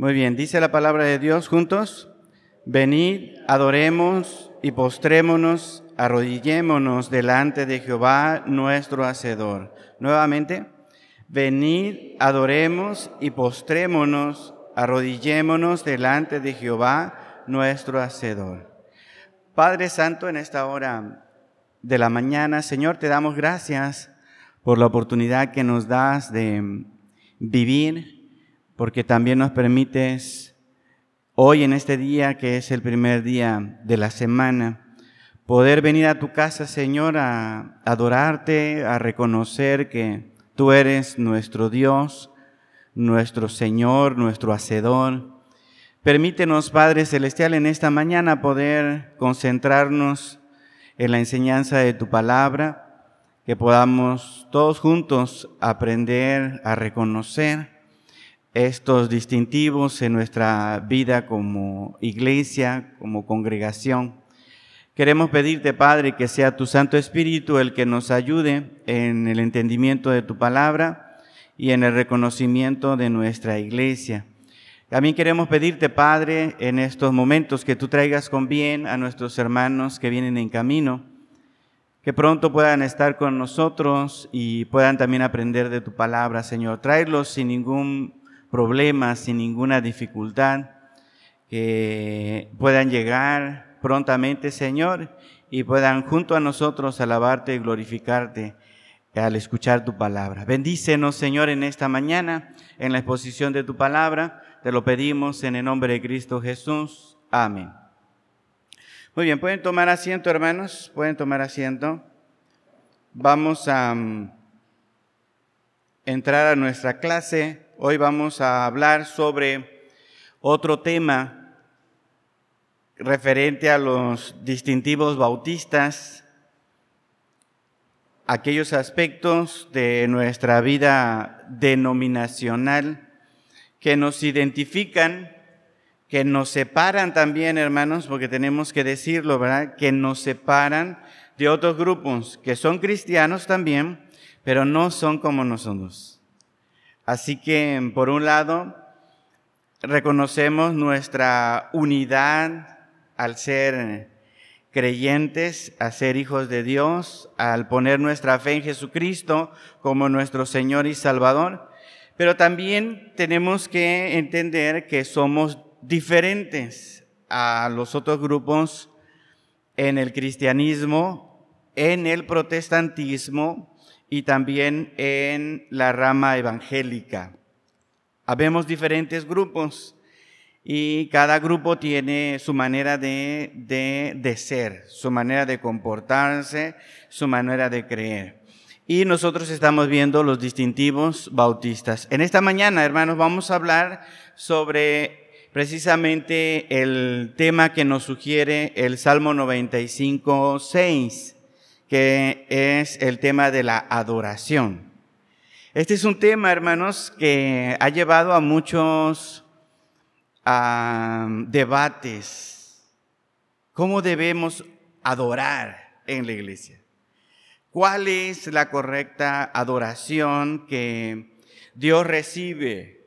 Muy bien, dice la palabra de Dios juntos. Venid, adoremos y postrémonos, arrodillémonos delante de Jehová nuestro Hacedor. Nuevamente, venid, adoremos y postrémonos, arrodillémonos delante de Jehová nuestro Hacedor. Padre Santo, en esta hora de la mañana, Señor, te damos gracias por la oportunidad que nos das de vivir porque también nos permites hoy en este día, que es el primer día de la semana, poder venir a tu casa, Señor, a adorarte, a reconocer que tú eres nuestro Dios, nuestro Señor, nuestro Hacedor. Permítenos, Padre Celestial, en esta mañana poder concentrarnos en la enseñanza de tu palabra, que podamos todos juntos aprender a reconocer estos distintivos en nuestra vida como iglesia, como congregación. Queremos pedirte, Padre, que sea tu Santo Espíritu el que nos ayude en el entendimiento de tu palabra y en el reconocimiento de nuestra iglesia. También queremos pedirte, Padre, en estos momentos que tú traigas con bien a nuestros hermanos que vienen en camino, que pronto puedan estar con nosotros y puedan también aprender de tu palabra, Señor. Tráelos sin ningún problemas, sin ninguna dificultad, que puedan llegar prontamente, Señor, y puedan junto a nosotros alabarte y glorificarte al escuchar tu palabra. Bendícenos, Señor, en esta mañana, en la exposición de tu palabra. Te lo pedimos en el nombre de Cristo Jesús. Amén. Muy bien, pueden tomar asiento, hermanos, pueden tomar asiento. Vamos a mm, entrar a nuestra clase Hoy vamos a hablar sobre otro tema referente a los distintivos bautistas, aquellos aspectos de nuestra vida denominacional que nos identifican, que nos separan también, hermanos, porque tenemos que decirlo, ¿verdad? Que nos separan de otros grupos que son cristianos también, pero no son como nosotros. Así que, por un lado, reconocemos nuestra unidad al ser creyentes, a ser hijos de Dios, al poner nuestra fe en Jesucristo como nuestro Señor y Salvador, pero también tenemos que entender que somos diferentes a los otros grupos en el cristianismo, en el protestantismo y también en la rama evangélica. Habemos diferentes grupos y cada grupo tiene su manera de, de, ser, su manera de comportarse, su manera de creer. Y nosotros estamos viendo los distintivos bautistas. En esta mañana, hermanos, vamos a hablar sobre precisamente el tema que nos sugiere el Salmo 95, 6 que es el tema de la adoración. Este es un tema, hermanos, que ha llevado a muchos debates. ¿Cómo debemos adorar en la iglesia? ¿Cuál es la correcta adoración que Dios recibe?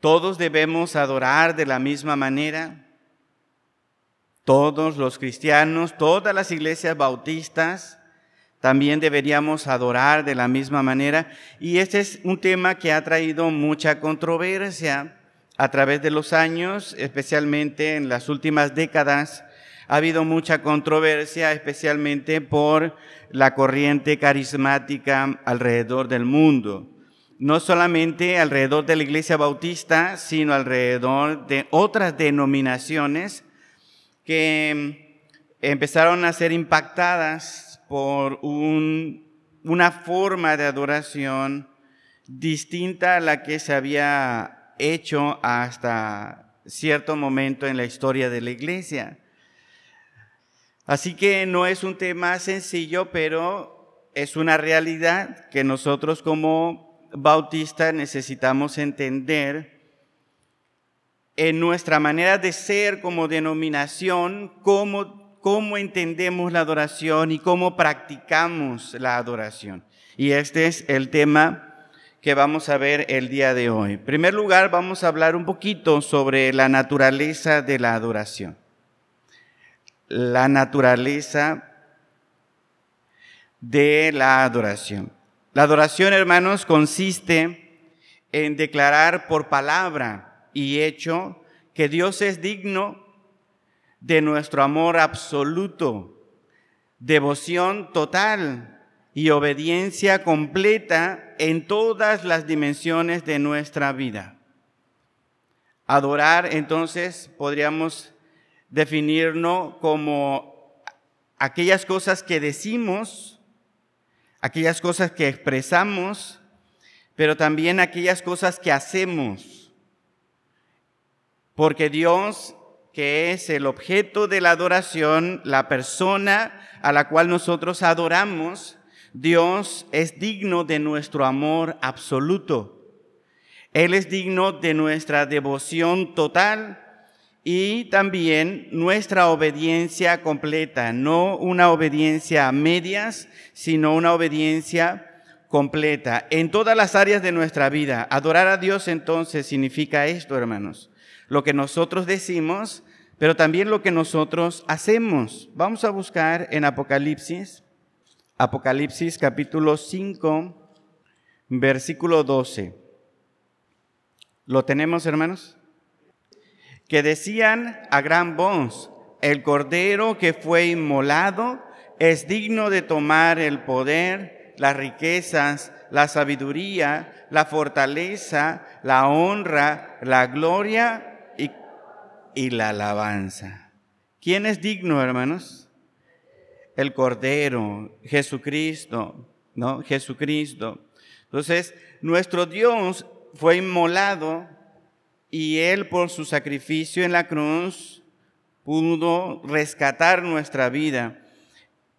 ¿Todos debemos adorar de la misma manera? Todos los cristianos, todas las iglesias bautistas, también deberíamos adorar de la misma manera. Y este es un tema que ha traído mucha controversia a través de los años, especialmente en las últimas décadas. Ha habido mucha controversia, especialmente por la corriente carismática alrededor del mundo. No solamente alrededor de la iglesia bautista, sino alrededor de otras denominaciones que empezaron a ser impactadas por una forma de adoración distinta a la que se había hecho hasta cierto momento en la historia de la iglesia. Así que no es un tema sencillo, pero es una realidad que nosotros como bautistas necesitamos entender en nuestra manera de ser como denominación, cómo, cómo entendemos la adoración y cómo practicamos la adoración. Y este es el tema que vamos a ver el día de hoy. En primer lugar, vamos a hablar un poquito sobre la naturaleza de la adoración. La naturaleza de la adoración. La adoración, hermanos, consiste en declarar por palabra y hecho que Dios es digno de nuestro amor absoluto, devoción total y obediencia completa en todas las dimensiones de nuestra vida. Adorar, entonces, podríamos definirnos como aquellas cosas que decimos, aquellas cosas que expresamos, pero también aquellas cosas que hacemos. Porque Dios, que es el objeto de la adoración, la persona a la cual nosotros adoramos, Dios es digno de nuestro amor absoluto. Él es digno de nuestra devoción total y también nuestra obediencia completa, no una obediencia a medias, sino una obediencia completa en todas las áreas de nuestra vida. Adorar a Dios entonces significa esto, hermanos, lo que nosotros decimos, pero también lo que nosotros hacemos. Vamos a buscar en Apocalipsis Apocalipsis capítulo 5, versículo 12. ¿Lo tenemos, hermanos? Que decían a gran voz, el cordero que fue inmolado es digno de tomar el poder, las riquezas, la sabiduría, la fortaleza, la honra, la gloria y, la alabanza. ¿Quién es digno, hermanos? el Cordero, Jesucristo, ¿no? Jesucristo. Entonces, nuestro Dios fue inmolado y Él por su sacrificio en la cruz pudo rescatar nuestra vida.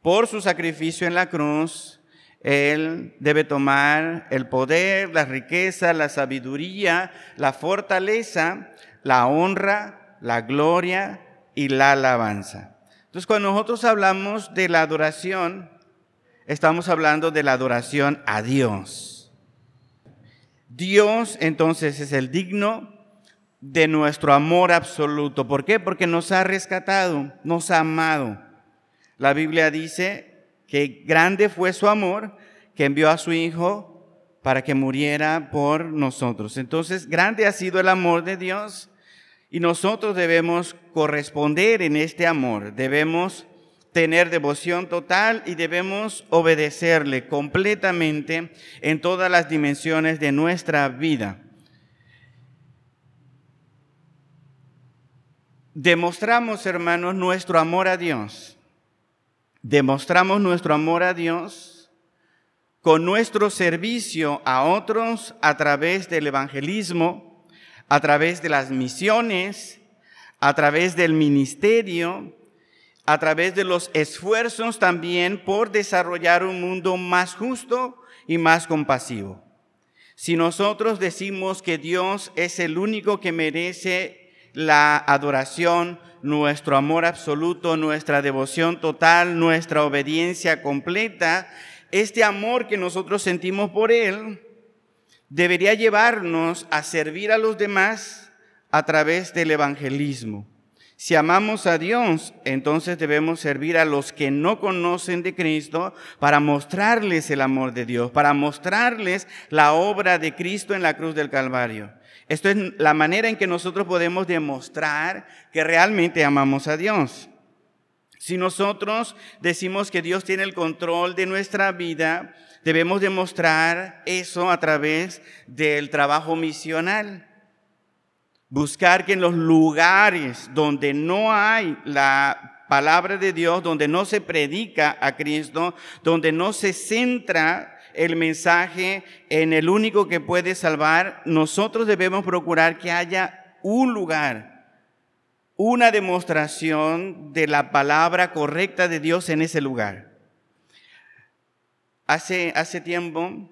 Por su sacrificio en la cruz, Él debe tomar el poder, la riqueza, la sabiduría, la fortaleza, la honra, la gloria y la alabanza. Entonces, cuando nosotros hablamos de la adoración, estamos hablando de la adoración a Dios. Dios entonces es el digno de nuestro amor absoluto. ¿Por qué? Porque nos ha rescatado, nos ha amado. La Biblia dice que grande fue su amor, que envió a su Hijo para que muriera por nosotros. Entonces, grande ha sido el amor de Dios y nosotros debemos corresponder en este amor, debemos tener devoción total y debemos obedecerle completamente en todas las dimensiones de nuestra vida. Demostramos, hermanos, nuestro amor a Dios. Demostramos nuestro amor a Dios con nuestro servicio a otros a través del evangelismo, a través de las misiones, a través del ministerio, a través de los esfuerzos también por desarrollar un mundo más justo y más compasivo. Si nosotros decimos que Dios es el único que merece la adoración, nuestro amor absoluto, nuestra devoción total, nuestra obediencia completa, este amor que nosotros sentimos por Él, debería llevarnos a servir a los demás a través del evangelismo. Si amamos a Dios, entonces debemos servir a los que no conocen de Cristo para mostrarles el amor de Dios, para mostrarles la obra de Cristo en la cruz del Calvario. Esto es la manera en que nosotros podemos demostrar que realmente amamos a Dios. Si nosotros decimos que Dios tiene el control de nuestra vida, debemos demostrar eso a través del trabajo misional. Buscar que en los lugares donde no hay la palabra de Dios, donde no se predica a Cristo, donde no se centra el mensaje en el único que puede salvar, nosotros debemos procurar que haya un lugar, una demostración de la palabra correcta de Dios en ese lugar. Hace, hace tiempo,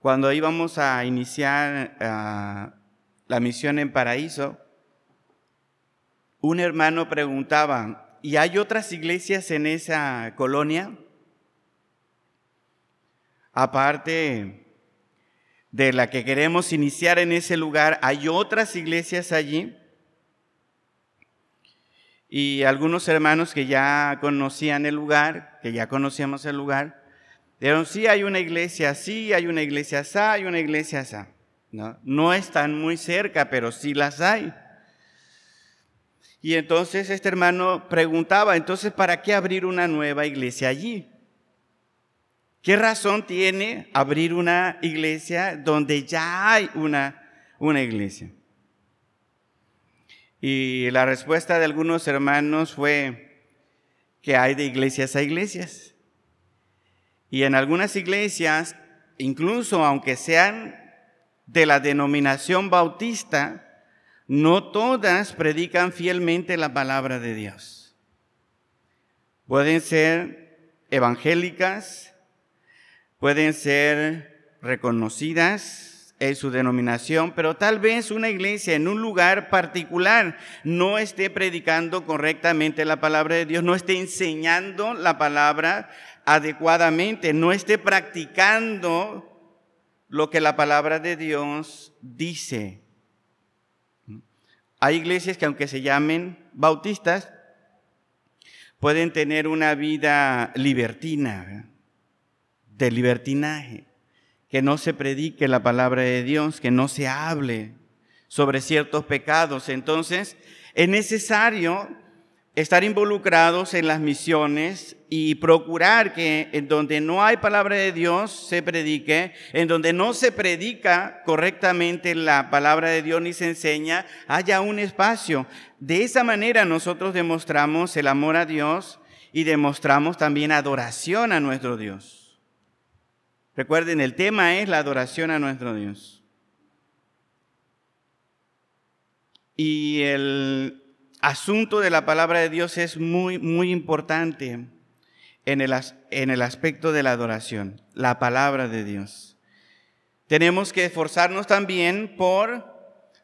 cuando íbamos a iniciar ah, la misión en Paraíso, un hermano preguntaba, ¿y hay otras iglesias en esa colonia? aparte de la que queremos iniciar en ese lugar, hay otras iglesias allí. Y algunos hermanos que ya conocían el lugar, que ya conocíamos el lugar, dijeron, sí, hay una iglesia así, hay una iglesia así, hay una iglesia así. ¿No? no están muy cerca, pero sí las hay. Y entonces este hermano preguntaba, entonces, ¿para qué abrir una nueva iglesia allí? ¿Qué razón tiene abrir una iglesia donde ya hay una, una iglesia? Y la respuesta de algunos hermanos fue que hay de iglesias a iglesias. Y en algunas iglesias, incluso aunque sean de la denominación bautista, no todas predican fielmente la palabra de Dios. Pueden ser evangélicas, pueden ser reconocidas en su denominación, pero tal vez una iglesia en un lugar particular no esté predicando correctamente la palabra de Dios, no esté enseñando la palabra adecuadamente, no esté practicando lo que la palabra de Dios dice. Hay iglesias que aunque se llamen bautistas, pueden tener una vida libertina, de libertinaje, que no se predique la palabra de Dios, que no se hable sobre ciertos pecados. Entonces, es necesario estar involucrados en las misiones y procurar que en donde no hay palabra de Dios se predique, en donde no se predica correctamente la palabra de Dios ni se enseña, haya un espacio. De esa manera nosotros demostramos el amor a Dios y demostramos también adoración a nuestro Dios. Recuerden, el tema es la adoración a nuestro Dios. Y el asunto de la palabra de Dios es muy, muy importante en el, en el aspecto de la adoración, la palabra de Dios. Tenemos que esforzarnos también por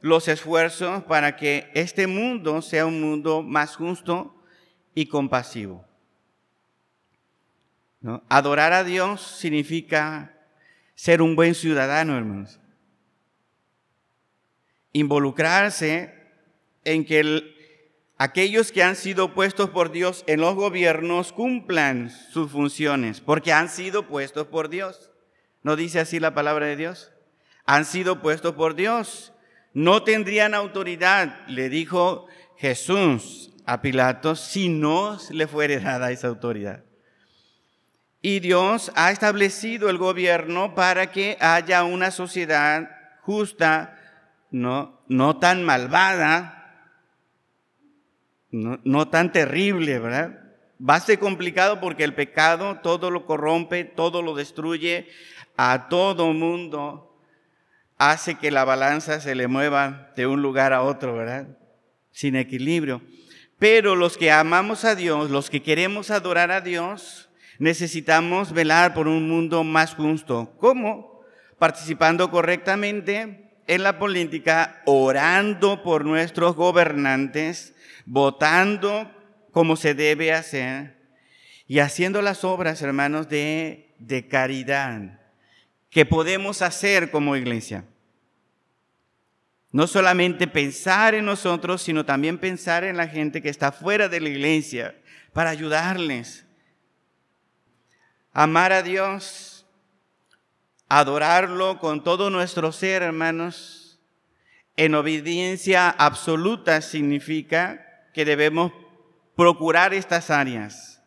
los esfuerzos para que este mundo sea un mundo más justo y compasivo. Adorar a Dios significa ser un buen ciudadano, hermanos. Involucrarse en que aquellos que han sido puestos por Dios en los gobiernos cumplan sus funciones, porque han sido puestos por Dios. ¿No dice así la palabra de Dios? Han sido puestos por Dios. No tendrían autoridad, le dijo Jesús a Pilato, si no le fuere dada esa autoridad. Y Dios ha establecido el gobierno para que haya una sociedad justa, no, no tan malvada, no, no tan terrible, ¿verdad? Va a ser complicado porque el pecado todo lo corrompe, todo lo destruye, a todo mundo hace que la balanza se le mueva de un lugar a otro, ¿verdad? Sin equilibrio. Pero los que amamos a Dios, los que queremos adorar a Dios, Necesitamos velar por un mundo más justo. ¿Cómo? Participando correctamente en la política, orando por nuestros gobernantes, votando como se debe hacer y haciendo las obras, hermanos, de, de caridad que podemos hacer como iglesia. No solamente pensar en nosotros, sino también pensar en la gente que está fuera de la iglesia para ayudarles amar a Dios, adorarlo con todo nuestro ser, hermanos, en obediencia absoluta significa que debemos procurar estas áreas,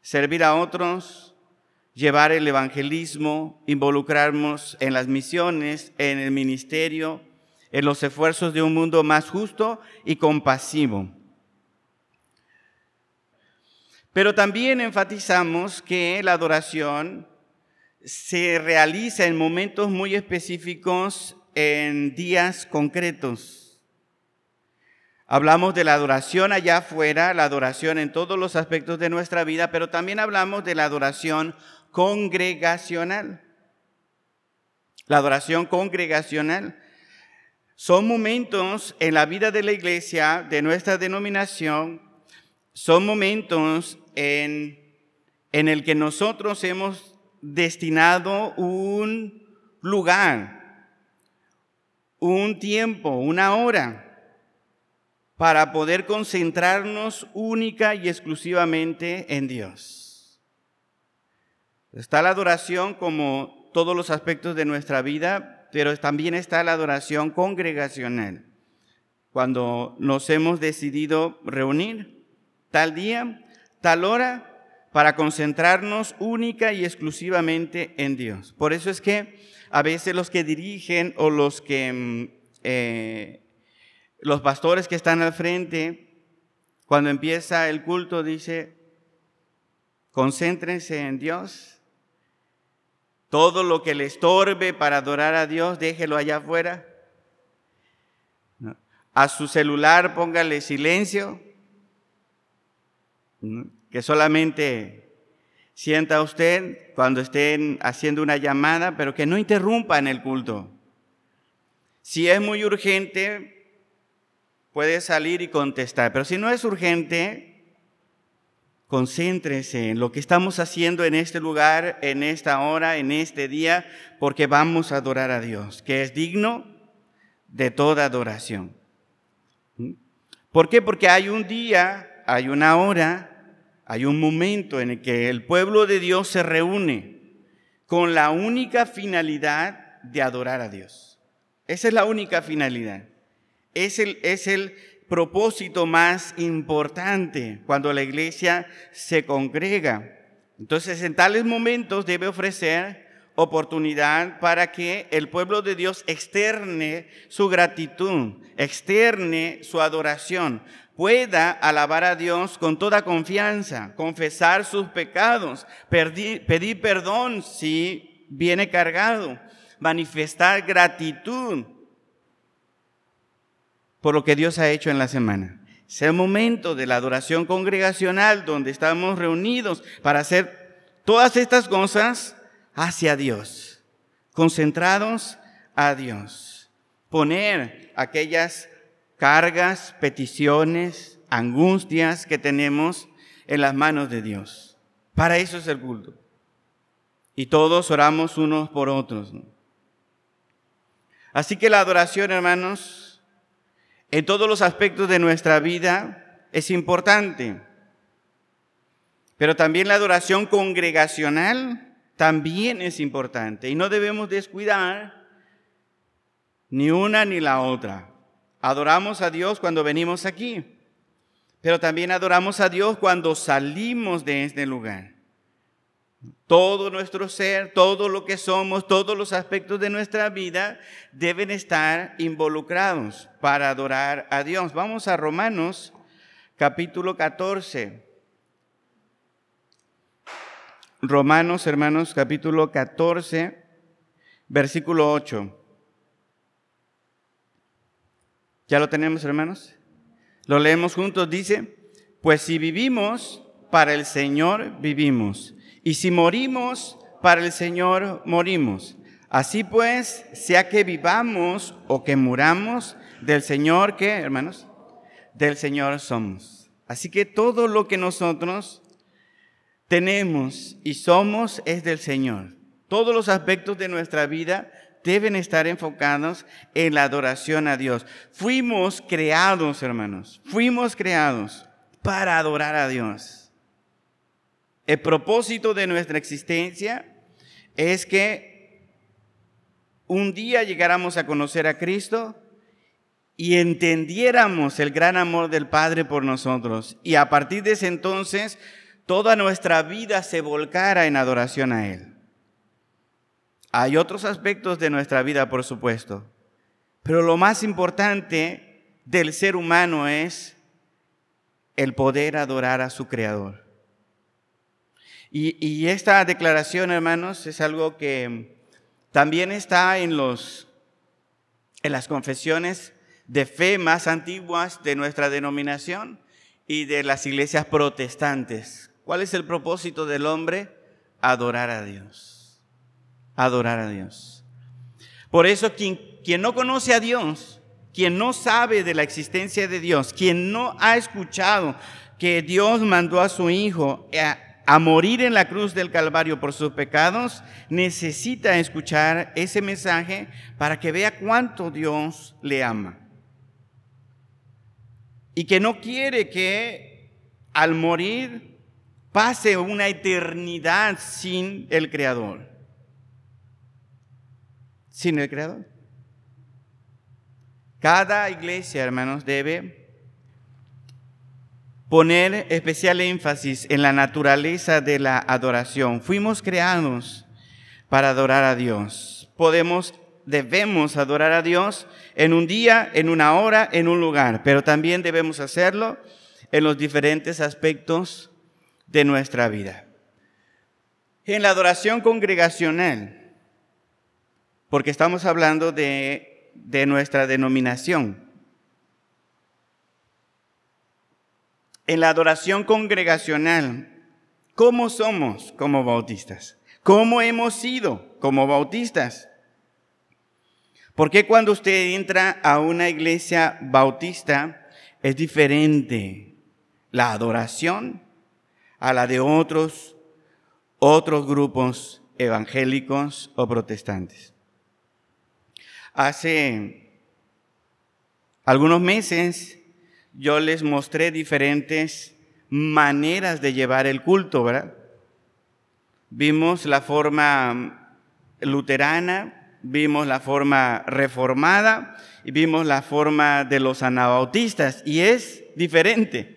servir a otros, llevar el evangelismo, involucrarnos en las misiones, en el ministerio, en los esfuerzos de un mundo más justo y compasivo. Pero también enfatizamos que la adoración se realiza en momentos muy específicos, en días concretos. Hablamos de la adoración allá afuera, la adoración en todos los aspectos de nuestra vida, pero también hablamos de la adoración congregacional. La adoración congregacional son momentos en la vida de la iglesia, de nuestra denominación, son momentos en, el que nosotros hemos destinado un lugar, un tiempo, una hora para poder concentrarnos única y exclusivamente en Dios. Está la adoración como todos los aspectos de nuestra vida, pero también está la adoración congregacional. Cuando nos hemos decidido reunir tal día, tal hora, para concentrarnos única y exclusivamente en Dios. Por eso es que a veces los que dirigen o los que mm, eh, los pastores que están al frente, cuando empieza el culto, dice, concéntrense en Dios. Todo lo que le estorbe para adorar a Dios, déjelo allá afuera. A su celular póngale silencio, que solamente sienta usted cuando estén haciendo una llamada, pero que no interrumpa en el culto. Si es muy urgente, puede salir y contestar. Pero si no es urgente, concéntrese en lo que estamos haciendo en este lugar, en esta hora, en este día, porque vamos a adorar a Dios, que es digno de toda adoración. ¿Mm? ¿Por qué? Porque hay un día, hay una hora, hay un momento en el que el pueblo de Dios se reúne con la única finalidad de adorar a Dios. Esa es la única finalidad es el, es el propósito más importante cuando la iglesia se congrega. Entonces, en tales momentos debe ofrecer oportunidad para que el pueblo de Dios externe su gratitud, externe su adoración, pueda alabar a Dios con toda confianza, confesar sus pecados, pedir, perdón si viene cargado, manifestar gratitud por lo que Dios ha hecho en la semana. Es el momento de la adoración congregacional donde estamos reunidos para hacer todas estas cosas hacia Dios, concentrados a Dios. Poner aquellas cargas, peticiones, angustias que tenemos en las manos de Dios. Para eso es el culto. Y todos oramos unos por otros. Así que la adoración, hermanos, en todos los aspectos de nuestra vida es importante. Pero también la adoración congregacional también es importante y no debemos descuidar ni una ni la otra. Adoramos a Dios cuando venimos aquí, pero también adoramos a Dios cuando salimos de este lugar. Todo nuestro ser, todo lo que somos, todos los aspectos de nuestra vida deben estar involucrados para adorar a Dios. Vamos a Romanos capítulo 14. Romanos, hermanos, capítulo 14, versículo 8. ¿Ya lo tenemos, hermanos? Lo leemos juntos. Dice, pues si vivimos, para el Señor vivimos. Y si morimos, para el Señor morimos. Así pues, sea que vivamos o que muramos, del Señor, ¿qué, hermanos? Del Señor somos. Así que todo lo que nosotros tenemos y somos es del Señor. Todos los aspectos de nuestra vida deben estar enfocados en la adoración a Dios. Fuimos creados, hermanos, fuimos creados para adorar a Dios. El propósito de nuestra existencia es que un día llegáramos a conocer a Cristo y entendiéramos el gran amor del Padre por nosotros. Y a partir de ese entonces, toda nuestra vida se volcara en adoración a Él. Hay otros aspectos de nuestra vida, por supuesto, pero lo más importante del ser humano es el poder adorar a su Creador. Y, esta declaración, hermanos, es algo que también está en, los, en las confesiones de fe más antiguas de nuestra denominación y de las iglesias protestantes. ¿Cuál es el propósito del hombre? Adorar a Dios. Adorar a Dios. Por eso quien, quien no conoce a Dios, quien no sabe de la existencia de Dios, quien no ha escuchado que Dios mandó a su Hijo a morir en la cruz del Calvario por sus pecados, necesita escuchar ese mensaje para que vea cuánto Dios le ama. Y que no quiere que al morir pase una eternidad sin el Creador. Sin el Creador. Cada iglesia, hermanos, debe poner especial énfasis en la naturaleza de la adoración. Fuimos creados para adorar a Dios. Podemos, debemos adorar a Dios en un día, en una hora, en un lugar, pero también debemos hacerlo en los diferentes aspectos de nuestra vida. En la adoración congregacional, porque estamos hablando de, de nuestra denominación, en la adoración congregacional, ¿cómo somos como bautistas? ¿Cómo hemos sido como bautistas? Porque cuando usted entra a una iglesia bautista es diferente la adoración a la de otros otros grupos evangélicos o protestantes? Hace algunos meses yo les mostré diferentes maneras de llevar el culto, ¿verdad? Vimos la forma luterana, vimos la forma reformada y vimos la forma de los anabautistas y es diferente.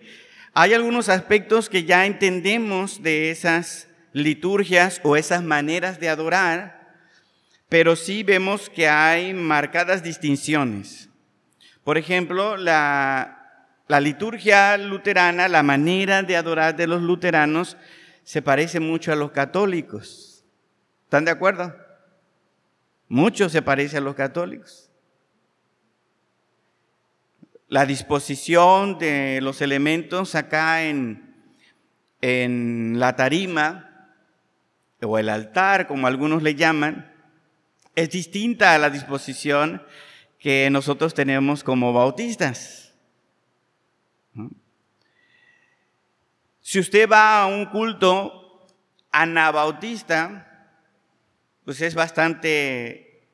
Hay algunos aspectos que ya entendemos de esas liturgias o esas maneras de adorar, pero sí vemos que hay marcadas distinciones. Por ejemplo, la la liturgia luterana, la manera de adorar de los luteranos, se parece mucho a los católicos. ¿Están de acuerdo? Mucho se parece a los católicos. La disposición de los elementos acá en, en la tarima o el altar, como algunos le llaman, es distinta a la disposición que nosotros tenemos como bautistas. Si usted va a un culto anabautista, pues es bastante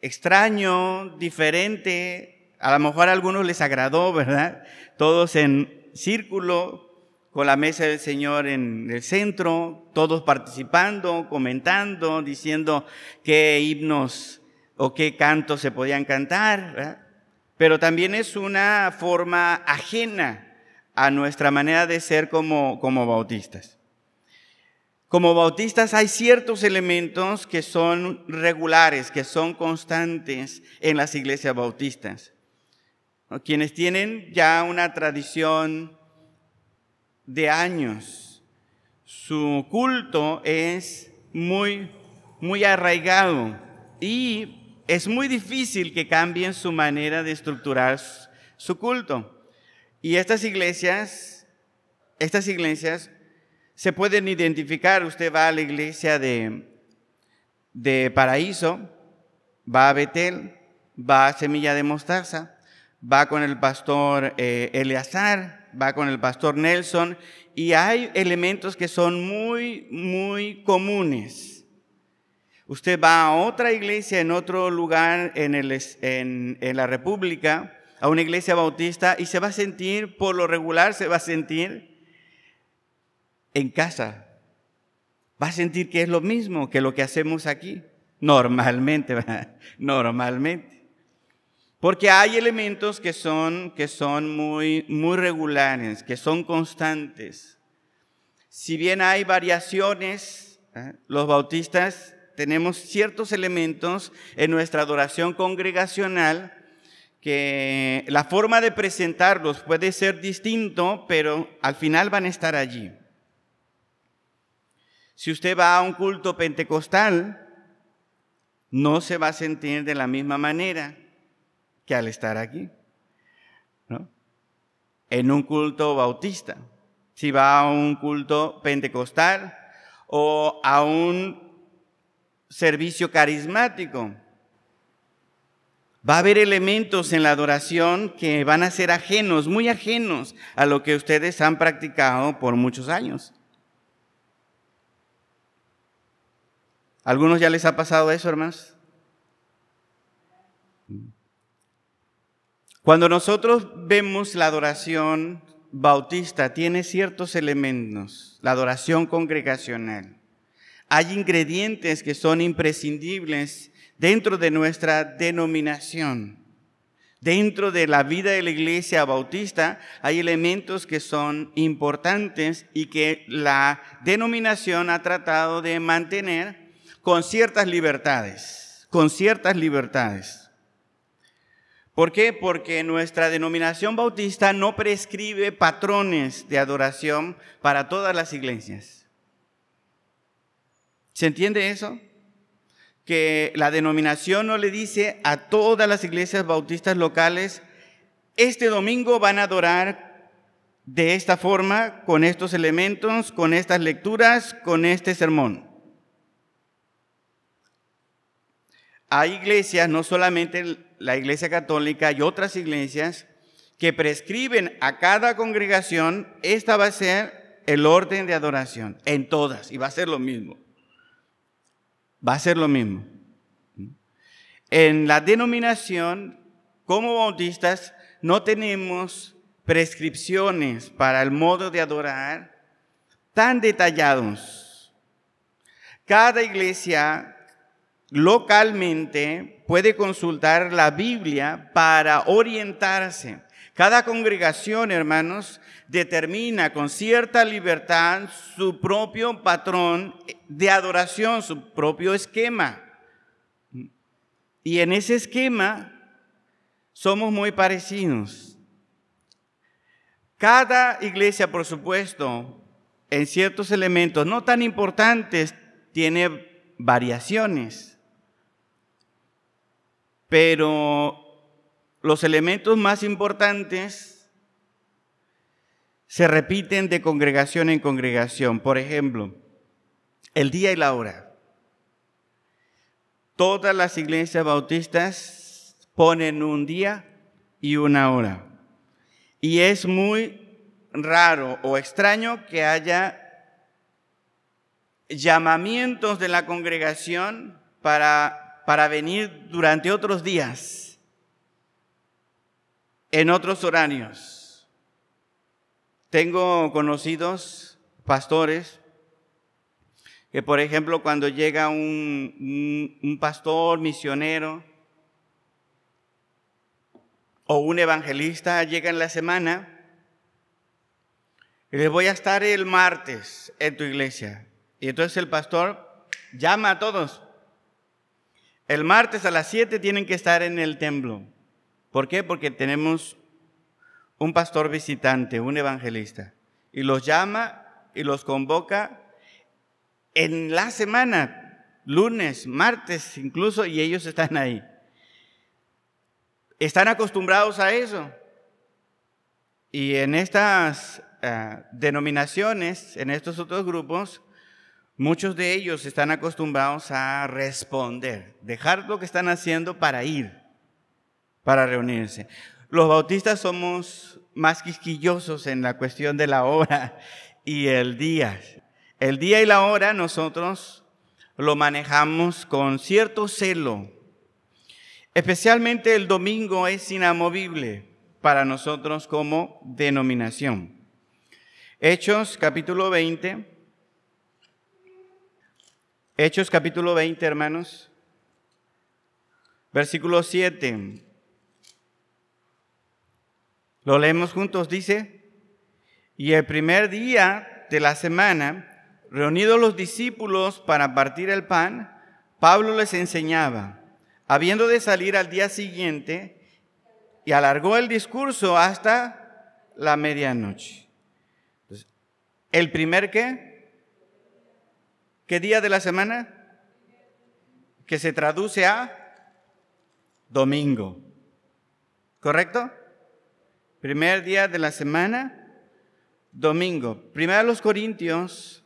extraño, diferente. A lo mejor a algunos les agradó, ¿verdad? Todos en círculo, con la mesa del Señor en el centro, todos participando, comentando, diciendo qué himnos o qué cantos se podían cantar. Pero también es una forma ajena a nuestra manera de ser como, como bautistas. Como bautistas hay ciertos elementos que son regulares, que son constantes en las iglesias bautistas. Quienes tienen ya una tradición de años, su culto es muy, muy arraigado y es muy difícil que cambien su manera de estructurar su culto. Y estas iglesias, estas iglesias se pueden identificar. Usted va a la iglesia de, de Paraíso, va a Betel, va a Semilla de Mostaza, va con el pastor eh, Eleazar, va con el pastor Nelson, y hay elementos que son muy, muy comunes. Usted va a otra iglesia en otro lugar en, el, en, en la República, a una iglesia bautista y se va a sentir, por lo regular, se va a sentir en casa. Va a sentir que es lo mismo que lo que hacemos aquí, normalmente, normalmente. Porque hay elementos que son, que son muy, muy regulares, que son constantes. Si bien hay variaciones, ¿eh? los bautistas tenemos ciertos elementos en nuestra adoración congregacional que la forma de presentarlos puede ser distinto, pero al final van a estar allí. Si usted va a un culto pentecostal, no se va a sentir de la misma manera que al estar aquí. En un culto bautista, si va a un culto pentecostal o a un servicio carismático, Va a haber elementos en la adoración que van a ser ajenos, muy ajenos a lo que ustedes han practicado por muchos años. ¿Algunos ya les ha pasado eso, hermanos? Cuando nosotros vemos la adoración bautista, tiene ciertos elementos, la adoración congregacional. Hay ingredientes que son imprescindibles dentro de nuestra denominación. Dentro de la vida de la iglesia bautista hay elementos que son importantes y que la denominación ha tratado de mantener con ciertas libertades, con ciertas libertades. ¿Por qué? Porque nuestra denominación bautista no prescribe patrones de adoración para todas las iglesias. ¿Se entiende eso? que la denominación no le dice a todas las iglesias bautistas locales, este domingo van a adorar de esta forma, con estos elementos, con estas lecturas, con este sermón. Hay iglesias, no solamente la iglesia católica, hay otras iglesias que prescriben a cada congregación, esta va a ser el orden de adoración, en todas, y va a ser lo mismo va a ser lo mismo. En la denominación, como bautistas, no tenemos prescripciones para el modo de adorar tan detallados. Cada iglesia localmente puede consultar la Biblia para orientarse. Cada congregación, hermanos, determina con cierta libertad su propio patrón de adoración, su propio esquema. Y en ese esquema somos muy parecidos. Cada iglesia, por supuesto, en ciertos elementos no tan importantes, tiene variaciones. Pero los elementos más importantes se repiten de congregación en congregación. Por ejemplo, el día y la hora. Todas las iglesias bautistas ponen un día y una hora. Y es muy raro o extraño que haya llamamientos de la congregación para, para venir durante otros días en otros horarios. Tengo conocidos pastores que, por ejemplo, cuando llega un, pastor misionero o un evangelista, llega en la semana y les voy a estar el martes en tu iglesia. Y entonces el pastor llama a todos. El martes a las 7 tienen que estar en el templo. ¿Por qué? Porque tenemos un pastor visitante, un evangelista, y los llama y los convoca en la semana, lunes, martes incluso, y ellos están ahí. Están acostumbrados a eso. Y en estas eh, denominaciones, en estos otros grupos, muchos de ellos están acostumbrados a responder, dejar lo que están haciendo para ir para reunirse. Los bautistas somos más quisquillosos en la cuestión de la hora y el día. El día y la hora nosotros lo manejamos con cierto celo. Especialmente el domingo es inamovible para nosotros como denominación. Hechos capítulo 20. Hechos capítulo 20, hermanos. Versículo 7. Lo leemos juntos, dice, y el primer día de la semana, reunidos los discípulos para partir el pan, Pablo les enseñaba, habiendo de salir al día siguiente, y alargó el discurso hasta la medianoche. ¿El primer qué? ¿Qué día de la semana? Que se traduce a domingo. ¿Correcto? Primer día de la semana, domingo. Primera a los Corintios,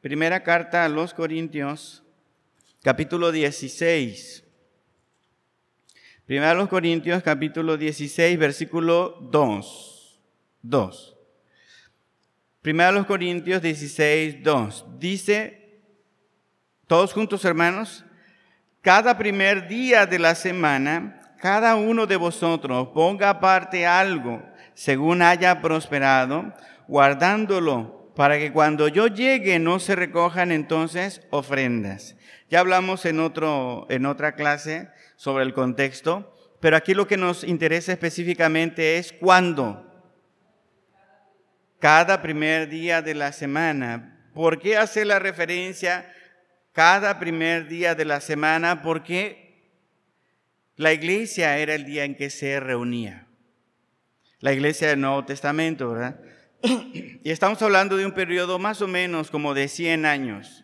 primera carta a los Corintios, capítulo 16. Primera a los Corintios, capítulo 16, versículo 2. 2. Primera a los Corintios 16, 2. Dice, Todos juntos, hermanos. Cada primer día de la semana, cada uno de vosotros ponga aparte algo según haya prosperado, guardándolo para que cuando yo llegue no se recojan entonces ofrendas. Ya hablamos en, otro, en otra clase sobre el contexto, pero aquí lo que nos interesa específicamente es cuándo. Cada primer día de la semana. ¿Por qué hace la referencia cada primer día de la semana? Porque la iglesia era el día en que se reunía. La iglesia del Nuevo Testamento, ¿verdad? Y estamos hablando de un periodo más o menos como de 100 años,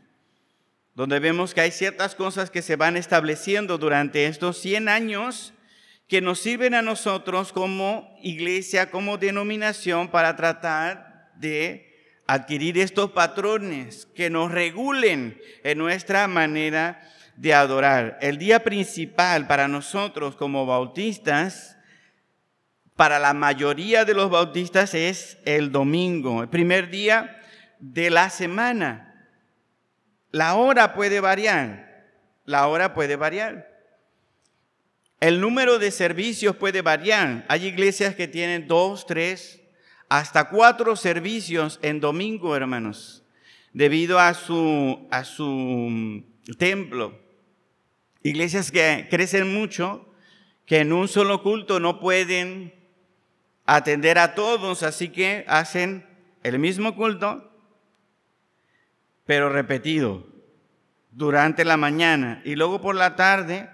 donde vemos que hay ciertas cosas que se van estableciendo durante estos 100 años que nos sirven a nosotros como iglesia, como denominación para tratar de adquirir estos patrones que nos regulen en nuestra manera de adorar. El día principal para nosotros como bautistas, para la mayoría de los bautistas es el domingo, el primer día de la semana. La hora puede variar, la hora puede variar. El número de servicios puede variar. Hay iglesias que tienen dos, tres, hasta cuatro servicios en domingo, hermanos, debido a su, a su templo. Iglesias que crecen mucho, que en un solo culto no pueden atender a todos, así que hacen el mismo culto, pero repetido durante la mañana y luego por la tarde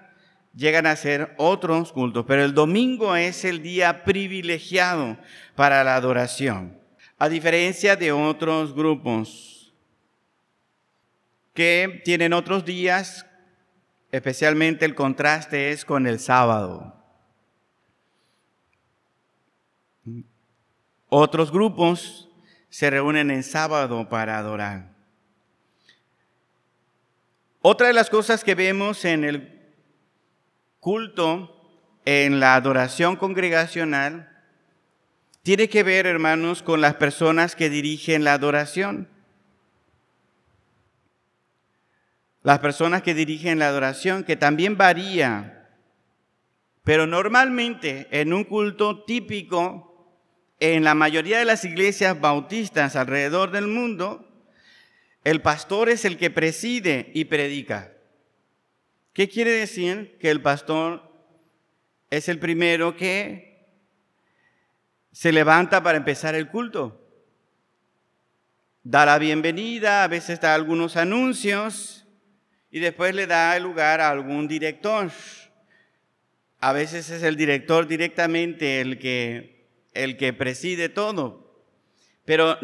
llegan a ser otros cultos, pero el domingo es el día privilegiado para la adoración, a diferencia de otros grupos que tienen otros días, especialmente el contraste es con el sábado. Otros grupos se reúnen en sábado para adorar. Otra de las cosas que vemos en el culto en la adoración congregacional tiene que ver, hermanos, con las personas que dirigen la adoración. Las personas que dirigen la adoración, que también varía, pero normalmente en un culto típico, en la mayoría de las iglesias bautistas alrededor del mundo, el pastor es el que preside y predica. ¿Qué quiere decir? Que el pastor es el primero que se levanta para empezar el culto. Da la bienvenida, a veces da algunos anuncios y después le da el lugar a algún director. A veces es el director directamente el que, el que preside todo. Pero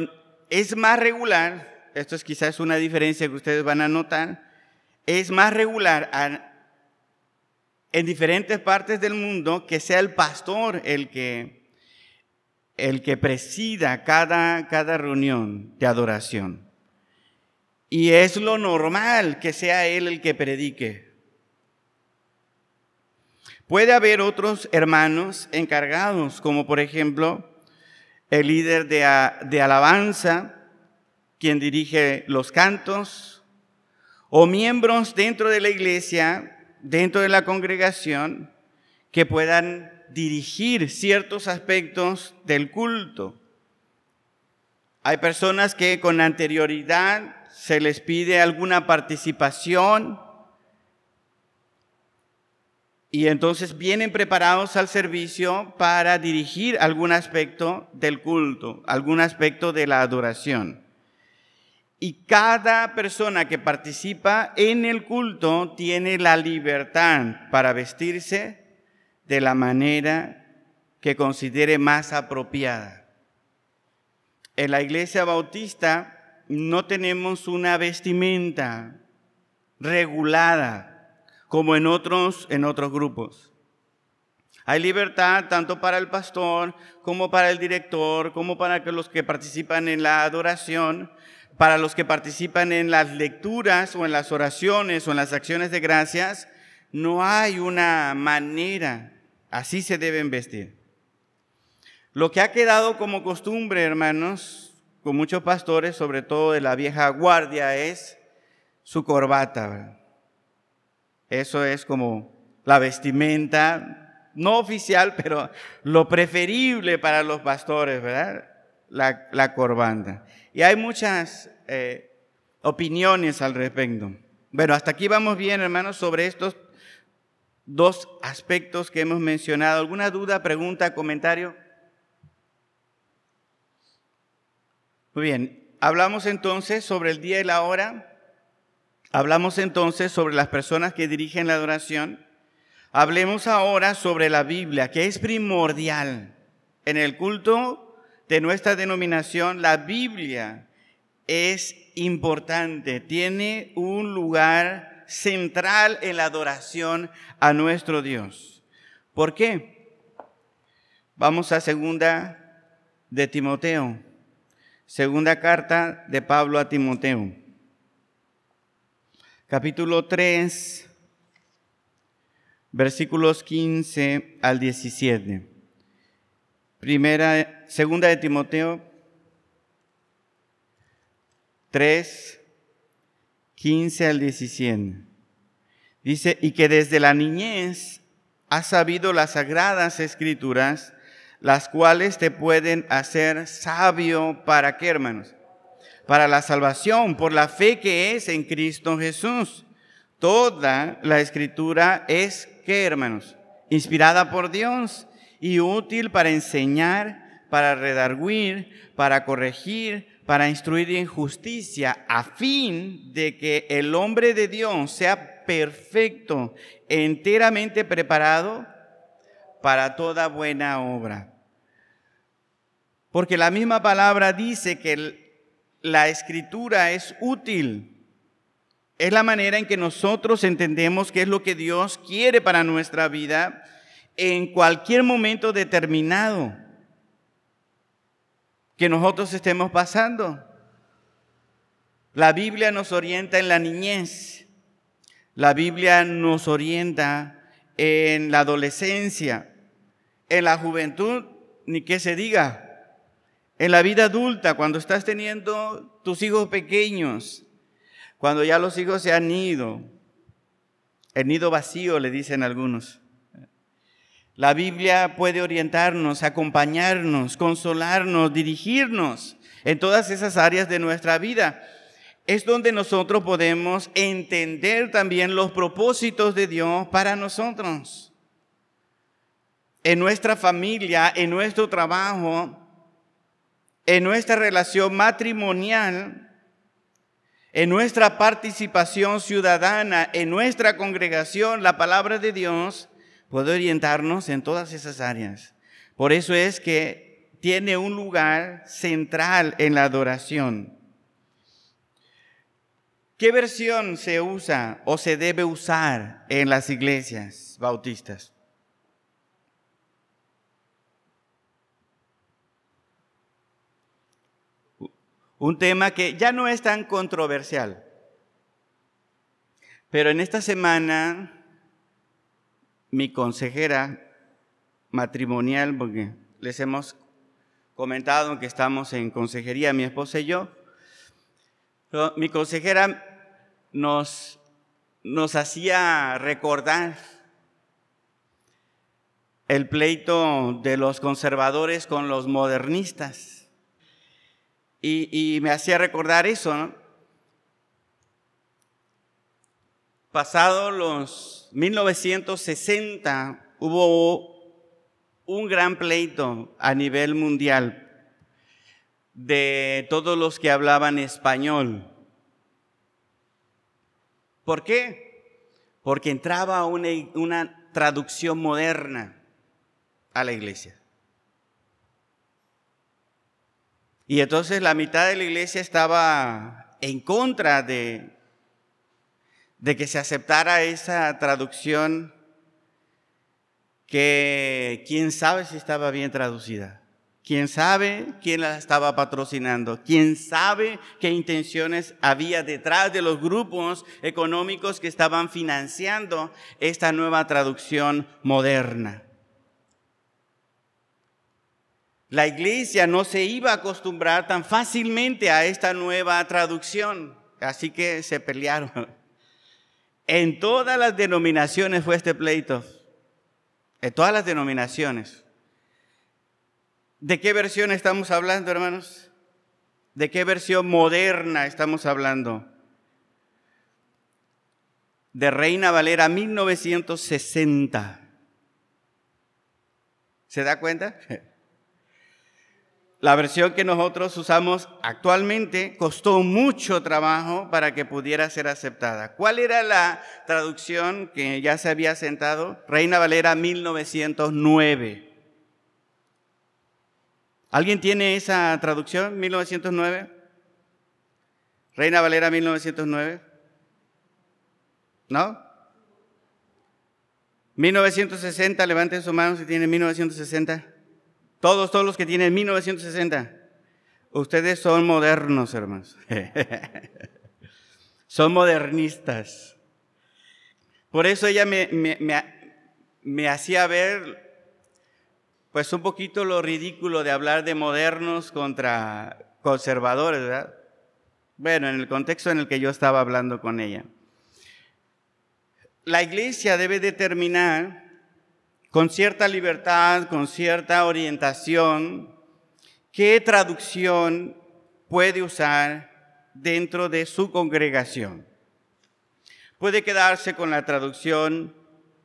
es más regular, esto es quizás una diferencia que ustedes van a notar, es más regular en diferentes partes del mundo que sea el pastor el que, el que presida cada, cada reunión de adoración. Y es lo normal que sea él el que predique. Puede haber otros hermanos encargados, como por ejemplo el líder de, de alabanza, quien dirige los cantos, o miembros dentro de la iglesia, dentro de la congregación, que puedan dirigir ciertos aspectos del culto. Hay personas que con anterioridad se les pide alguna participación y entonces vienen preparados al servicio para dirigir algún aspecto del culto, algún aspecto de la adoración. Y cada persona que participa en el culto tiene la libertad para vestirse de la manera que considere más apropiada. En la iglesia bautista no tenemos una vestimenta regulada como en otros, en otros grupos. Hay libertad tanto para el pastor como para el director, como para los que participan en la adoración, para los que participan en las lecturas o en las oraciones o en las acciones de gracias, no hay una manera, así se deben vestir. Lo que ha quedado como costumbre, hermanos, con muchos pastores, sobre todo de la vieja guardia, es su corbata. Eso es como la vestimenta, no oficial, pero lo preferible para los pastores, ¿verdad? La, la corbata. Y hay muchas eh, opiniones al respecto. Bueno, hasta aquí vamos bien, hermanos, sobre estos dos aspectos que hemos mencionado. ¿Alguna duda, pregunta, comentario? Muy bien, hablamos entonces sobre el día y la hora. Hablamos entonces sobre las personas que dirigen la adoración. Hablemos ahora sobre la Biblia, que es primordial. En el culto de nuestra denominación, la Biblia es importante, tiene un lugar central en la adoración a nuestro Dios. ¿Por qué? Vamos a segunda de Timoteo. Segunda carta de Pablo a Timoteo. Capítulo 3, versículos 15 al 17. Primera, segunda de Timoteo 3, 15 al 17. Dice, y que desde la niñez has sabido las sagradas escrituras, las cuales te pueden hacer sabio para qué, hermanos? Para la salvación, por la fe que es en Cristo Jesús. Toda la escritura es, ¿qué, hermanos? Inspirada por Dios y útil para enseñar, para redarguir, para corregir, para instruir en justicia, a fin de que el hombre de Dios sea perfecto, enteramente preparado para toda buena obra. Porque la misma palabra dice que la escritura es útil. Es la manera en que nosotros entendemos qué es lo que Dios quiere para nuestra vida en cualquier momento determinado que nosotros estemos pasando. La Biblia nos orienta en la niñez. La Biblia nos orienta en la adolescencia en la juventud, ni que se diga. En la vida adulta, cuando estás teniendo tus hijos pequeños, cuando ya los hijos se han ido, el nido vacío, le dicen algunos. La Biblia puede orientarnos, acompañarnos, consolarnos, dirigirnos en todas esas áreas de nuestra vida. Es donde nosotros podemos entender también los propósitos de Dios para nosotros en nuestra familia, en nuestro trabajo, en nuestra relación matrimonial, en nuestra participación ciudadana, en nuestra congregación, la palabra de Dios puede orientarnos en todas esas áreas. Por eso es que tiene un lugar central en la adoración. ¿Qué versión se usa o se debe usar en las iglesias bautistas? Un tema que ya no es tan controversial. Pero en esta semana, mi consejera matrimonial, porque les hemos comentado que estamos en consejería, mi esposa y yo, mi consejera nos, nos hacía recordar el pleito de los conservadores con los modernistas. Y, me hacía recordar eso, ¿no? Pasado los 1960 hubo un gran pleito a nivel mundial de todos los que hablaban español. ¿Por qué? Porque entraba una, traducción moderna a la iglesia. Y entonces la mitad de la iglesia estaba en contra de, de que se aceptara esa traducción que quién sabe si estaba bien traducida. ¿Quién sabe quién la estaba patrocinando? ¿Quién sabe qué intenciones había detrás de los grupos económicos que estaban financiando esta nueva traducción moderna? La iglesia no se iba a acostumbrar tan fácilmente a esta nueva traducción. así que se pelearon. En todas las denominaciones fue este pleito. En todas las denominaciones. ¿De qué versión estamos hablando, hermanos? ¿De qué versión moderna estamos hablando? De Reina Valera 1960. ¿Se da cuenta? La versión que nosotros usamos actualmente costó mucho trabajo para que pudiera ser aceptada. ¿Cuál era la traducción que ya se había sentado? Reina Valera 1909. ¿Alguien tiene esa traducción, 1909? Reina Valera 1909. ¿No? 1960, levanten su mano si tienen 1960. Todos, todos los que tienen 1960. Ustedes son modernos, hermanos. son modernistas. Por eso ella me, me, hacía ver, pues un poquito lo ridículo de hablar de modernos contra conservadores, ¿verdad? Bueno, en el contexto en el que yo estaba hablando con ella. La iglesia debe determinar con cierta libertad, con cierta orientación, qué traducción puede usar dentro de su congregación. Puede quedarse con la traducción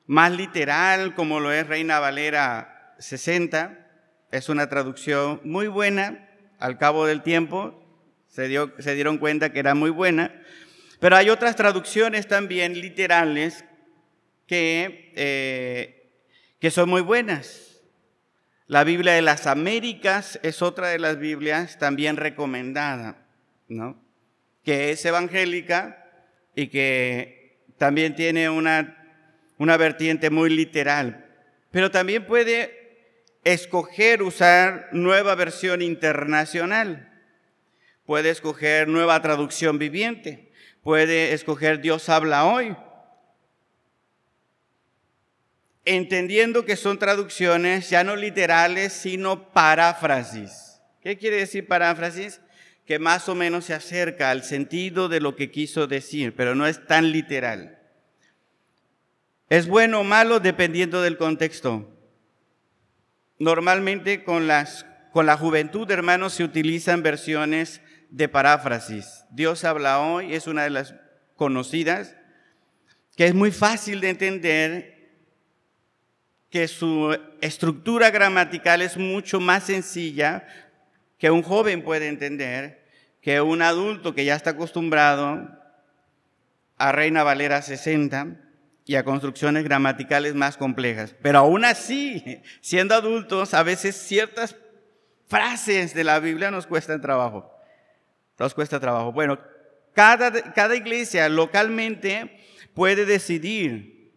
más literal, como lo es Reina Valera 60. Es una traducción muy buena, al cabo del tiempo se, dieron cuenta que era muy buena. Pero hay otras traducciones también literales que eh, que son muy buenas. La Biblia de las Américas es otra de las Biblias también recomendada, ¿no? Que es evangélica y que también tiene una, una vertiente muy literal. Pero también puede escoger usar nueva versión internacional. Puede escoger nueva traducción viviente. Puede escoger Dios habla hoy entendiendo que son traducciones ya no literales, sino paráfrasis. ¿Qué quiere decir paráfrasis? Que más o menos se acerca al sentido de lo que quiso decir, pero no es tan literal. Es bueno o malo dependiendo del contexto. Normalmente con, las, con la juventud, hermanos, se utilizan versiones de paráfrasis. Dios habla hoy, es una de las conocidas, que es muy fácil de entender que su estructura gramatical es mucho más sencilla que un joven puede entender, que un adulto que ya está acostumbrado a Reina Valera 60 y a construcciones gramaticales más complejas. Pero aún así, siendo adultos, a veces ciertas frases de la Biblia nos cuestan trabajo. Nos cuesta trabajo. Bueno, cada, cada iglesia localmente puede decidir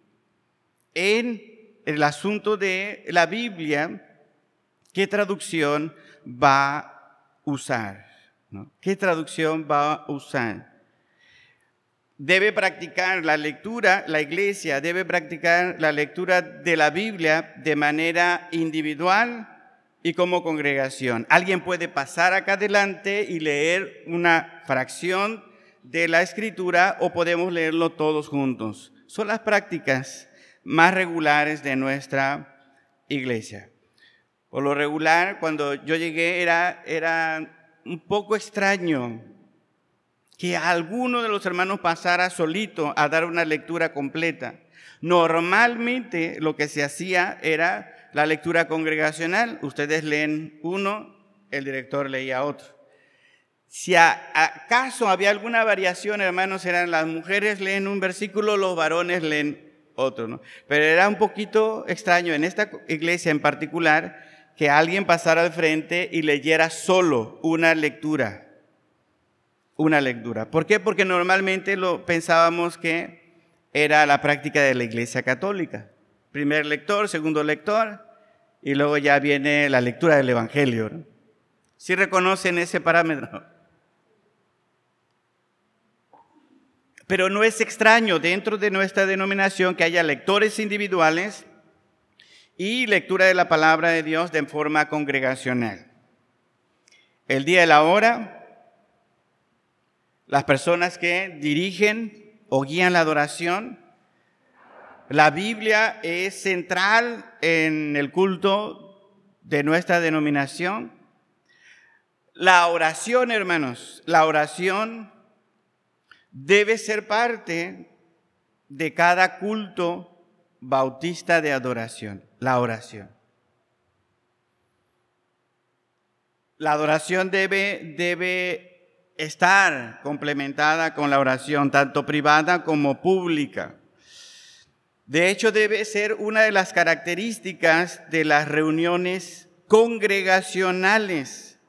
en el asunto de la Biblia, ¿qué traducción va a usar? ¿Qué traducción va a usar? Debe practicar la lectura, la iglesia debe practicar la lectura de la Biblia de manera individual y como congregación. Alguien puede pasar acá adelante y leer una fracción de la escritura o podemos leerlo todos juntos. Son las prácticas más regulares de nuestra iglesia. Por lo regular, cuando yo llegué era, era un poco extraño que alguno de los hermanos pasara solito a dar una lectura completa. Normalmente lo que se hacía era la lectura congregacional. Ustedes leen uno, el director leía otro. Si acaso había alguna variación, hermanos, eran las mujeres leen un versículo, los varones leen otro, ¿no? Pero era un poquito extraño en esta iglesia en particular que alguien pasara al frente y leyera solo una lectura. Una lectura. ¿Por qué? Porque normalmente lo pensábamos que era la práctica de la iglesia católica. Primer lector, segundo lector, y luego ya viene la lectura del Evangelio. Si ¿Sí reconocen ese parámetro? Pero no es extraño dentro de nuestra denominación que haya lectores individuales y lectura de la palabra de Dios de forma congregacional. El día y la hora las personas que dirigen o guían la adoración. La Biblia es central en el culto de nuestra denominación. La oración, hermanos, la oración debe ser parte de cada culto bautista de adoración, la oración. La adoración debe, debe estar complementada con la oración, tanto privada como pública. De hecho, debe ser una de las características de las reuniones congregacionales.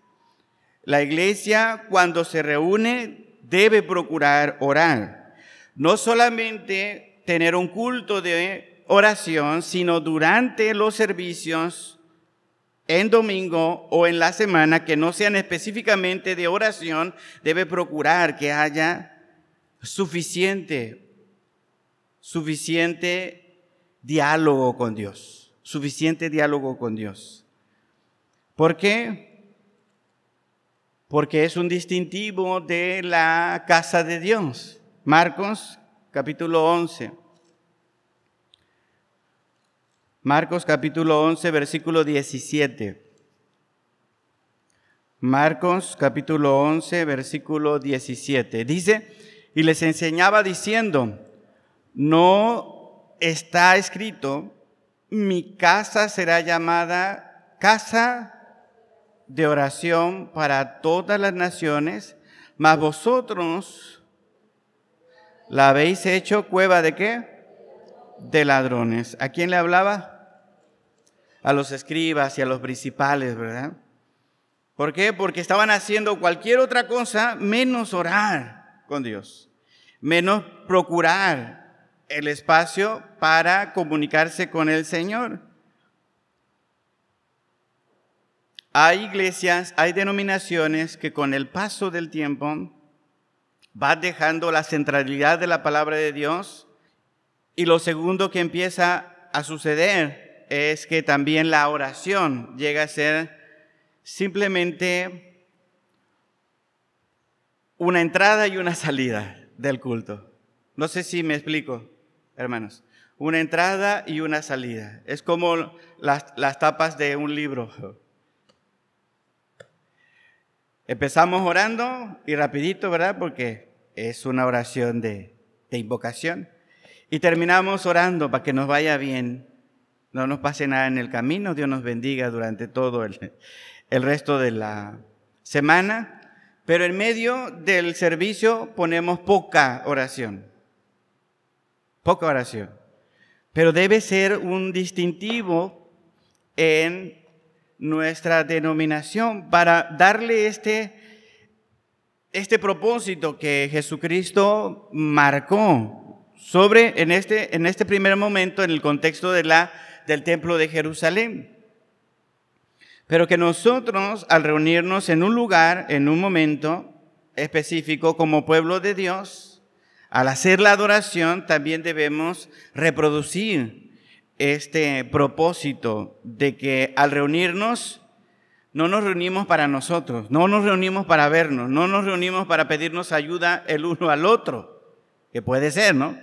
La iglesia cuando se reúne debe procurar orar. No solamente tener un culto de oración, sino durante los servicios en domingo o en la semana que no sean específicamente de oración, debe procurar que haya suficiente, suficiente diálogo con Dios, suficiente diálogo con Dios. ¿Por qué? Porque es un distintivo de la casa de Dios. Marcos capítulo 11. Marcos capítulo 11, versículo 17. Marcos capítulo 11, versículo 17. Dice, y les enseñaba diciendo, no está escrito, mi casa será llamada casa de oración para todas las naciones, mas vosotros la habéis hecho cueva de qué? De ladrones. ¿A quién le hablaba? a los escribas y a los principales, ¿verdad? ¿Por qué? Porque estaban haciendo cualquier otra cosa menos orar con Dios, menos procurar el espacio para comunicarse con el Señor. Hay iglesias, hay denominaciones que con el paso del tiempo van dejando la centralidad de la palabra de Dios y lo segundo que empieza a suceder es que también la oración llega a ser simplemente una entrada y una salida del culto. No sé si me explico, hermanos. Una entrada y una salida. Es como las, tapas de un libro. Empezamos orando y rapidito, ¿verdad? Porque es una oración de, invocación. Y terminamos orando para que nos vaya bien. No nos pase nada en el camino, Dios nos bendiga durante todo el, el resto de la semana, pero en medio del servicio ponemos poca oración, poca oración, pero debe ser un distintivo en nuestra denominación para darle este, este propósito que Jesucristo marcó sobre en este, en este primer momento en el contexto de la del templo de Jerusalén. Pero que nosotros, al reunirnos en un lugar, en un momento específico como pueblo de Dios, al hacer la adoración, también debemos reproducir este propósito de que al reunirnos, no nos reunimos para nosotros, no nos reunimos para vernos, no nos reunimos para pedirnos ayuda el uno al otro, que puede ser, ¿no?